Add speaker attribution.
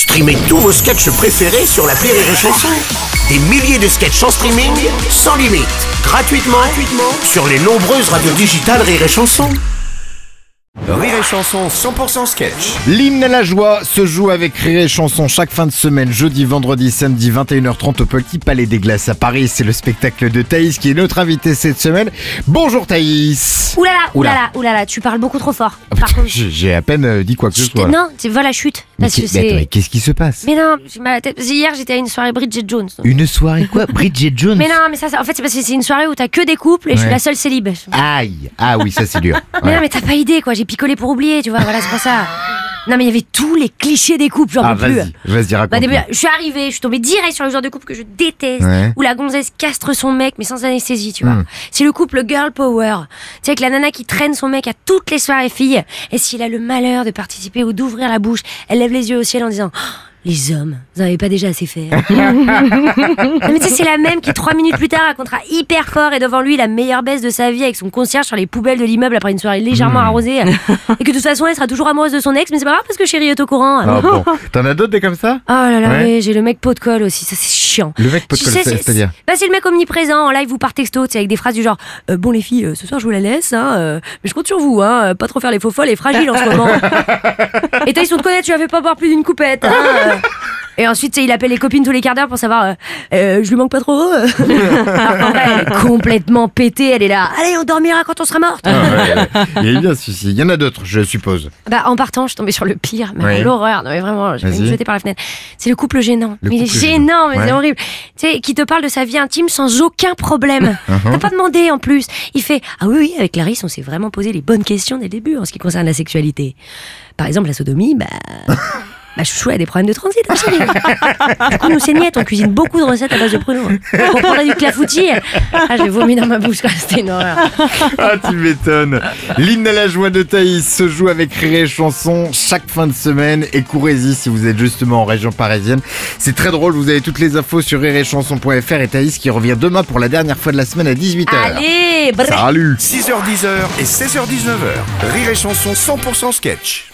Speaker 1: Streamez tous vos sketchs préférés sur la Rire et Chanson. Des milliers de sketchs en streaming, sans limite, gratuitement, gratuitement sur les nombreuses radios digitales Rire et Chanson. Rire et Chanson 100% sketch.
Speaker 2: L'hymne à la joie se joue avec Rire et Chanson chaque fin de semaine, jeudi, vendredi, samedi, 21h30 au Petit Palais des Glaces à Paris. C'est le spectacle de Thaïs qui est notre invité cette semaine. Bonjour Thaïs
Speaker 3: Oulala,
Speaker 2: Oula.
Speaker 3: oulala, oulala, tu parles beaucoup trop fort.
Speaker 2: Ah,
Speaker 3: Par
Speaker 2: putain,
Speaker 3: contre,
Speaker 2: J'ai à peine euh, dit quoi que ce soit. là.
Speaker 3: non, c'est voilà chute.
Speaker 2: mais
Speaker 3: Parce que
Speaker 2: qu'est- mais attends, mais
Speaker 3: c'est.
Speaker 2: qu'est-ce qui se passe
Speaker 3: Mais non, j'ai mal à la tête. Hier, j'étais à une soirée Bridget Jones.
Speaker 2: Une soirée quoi Bridget Jones
Speaker 3: Mais non, mais ça, ça- en fait, c'est parce que c'est une soirée où t'as que des couples et je suis
Speaker 2: Ouais.
Speaker 3: la seule célib.
Speaker 2: Aïe Ah oui, ça c'est dur.
Speaker 3: Mais
Speaker 2: Ouais.
Speaker 3: non, mais t'as pas idée, quoi. J'ai picolé pour oublier, tu vois. Voilà, c'est pour ça. Non, mais il y avait tous les clichés des couples, j'en
Speaker 2: Ah
Speaker 3: peux plus.
Speaker 2: vas-y, vas-y raconte.
Speaker 3: Bah, début, je suis arrivée, je suis tombée direct sur le genre de couple que je déteste,
Speaker 2: Ouais.
Speaker 3: où la gonzesse castre son mec, mais sans anesthésie, tu vois.
Speaker 2: Hmm.
Speaker 3: C'est le couple girl power. Tu sais, avec la nana qui traîne son mec à toutes les soirées filles, et s'il a le malheur de participer ou d'ouvrir la bouche, elle lève les yeux au ciel en disant Oh, Les hommes, vous n'en avez pas déjà assez fait. hein. Non, mais tu sais, c'est la même qui, trois minutes plus tard, racontera hyper fort et devant lui la meilleure baisse de sa vie avec son concierge sur les poubelles de l'immeuble après une soirée légèrement arrosée. et que de toute façon, elle sera toujours amoureuse de son ex, mais c'est pas grave parce que chérie est au courant.
Speaker 2: Ah bon, t'en as d'autres des comme ça?
Speaker 3: Oh là là,
Speaker 2: Ouais.
Speaker 3: mais j'ai le mec pot de colle aussi, ça c'est chiant.
Speaker 2: Le mec c'est-
Speaker 3: c'est-
Speaker 2: c'est-à-dire
Speaker 3: bah, c'est le mec omniprésent en live ou par texto, avec des phrases du genre Euh, Bon les filles, euh, ce soir je vous la laisse, hein, euh, mais je compte sur vous, hein, pas trop faire les faux folles et fragiles en ce moment. et t'as ils sont de connaître, tu avais pas boire plus d'une coupette. hein. Et ensuite, il appelle les copines tous les quarts d'heure pour savoir euh, Euh, Je lui manque pas trop euh. Alors qu'en vrai, elle est complètement pétée, elle est là Allez, on dormira quand on sera morte.
Speaker 2: Ah ouais, ouais. Il est bien celui-ci. Il y en a d'autres, je suppose.
Speaker 3: Bah, en partant, je suis tombée sur le pire, mais l'horreur. Non, mais vraiment, je me jeter par la fenêtre. C'est le couple gênant.
Speaker 2: Le
Speaker 3: mais il est
Speaker 2: couple
Speaker 3: gênant, mais c'est horrible. Tu sais, qui te parle de sa vie intime sans aucun problème.
Speaker 2: Uh-huh.
Speaker 3: T'as pas demandé en plus. Il fait Ah oui, oui, avec Clarisse, on s'est vraiment posé les bonnes questions dès le début en ce qui concerne la sexualité. Par exemple, la sodomie, bah. Bah, chouchou a des problèmes de transit, hein, chérie. Du coup, nous, c'est niette, on cuisine beaucoup de recettes à base de pruneaux. Pour prendre du clafoutis, ah, j'ai vomi dans ma bouche. C'était une horreur.
Speaker 2: Ah, tu m'étonnes. L'hymne à la joie de Thaïs se joue avec Rire et Chanson chaque fin de semaine. Et courez-y si vous êtes justement en région parisienne. C'est très drôle, vous avez toutes les infos sur rireetchanson.fr et Thaïs qui revient demain pour la dernière fois de la semaine à 18h.
Speaker 3: Allez, bref.
Speaker 2: Salut
Speaker 1: 6h10 et 16h19h. Rire et Chanson 100% sketch.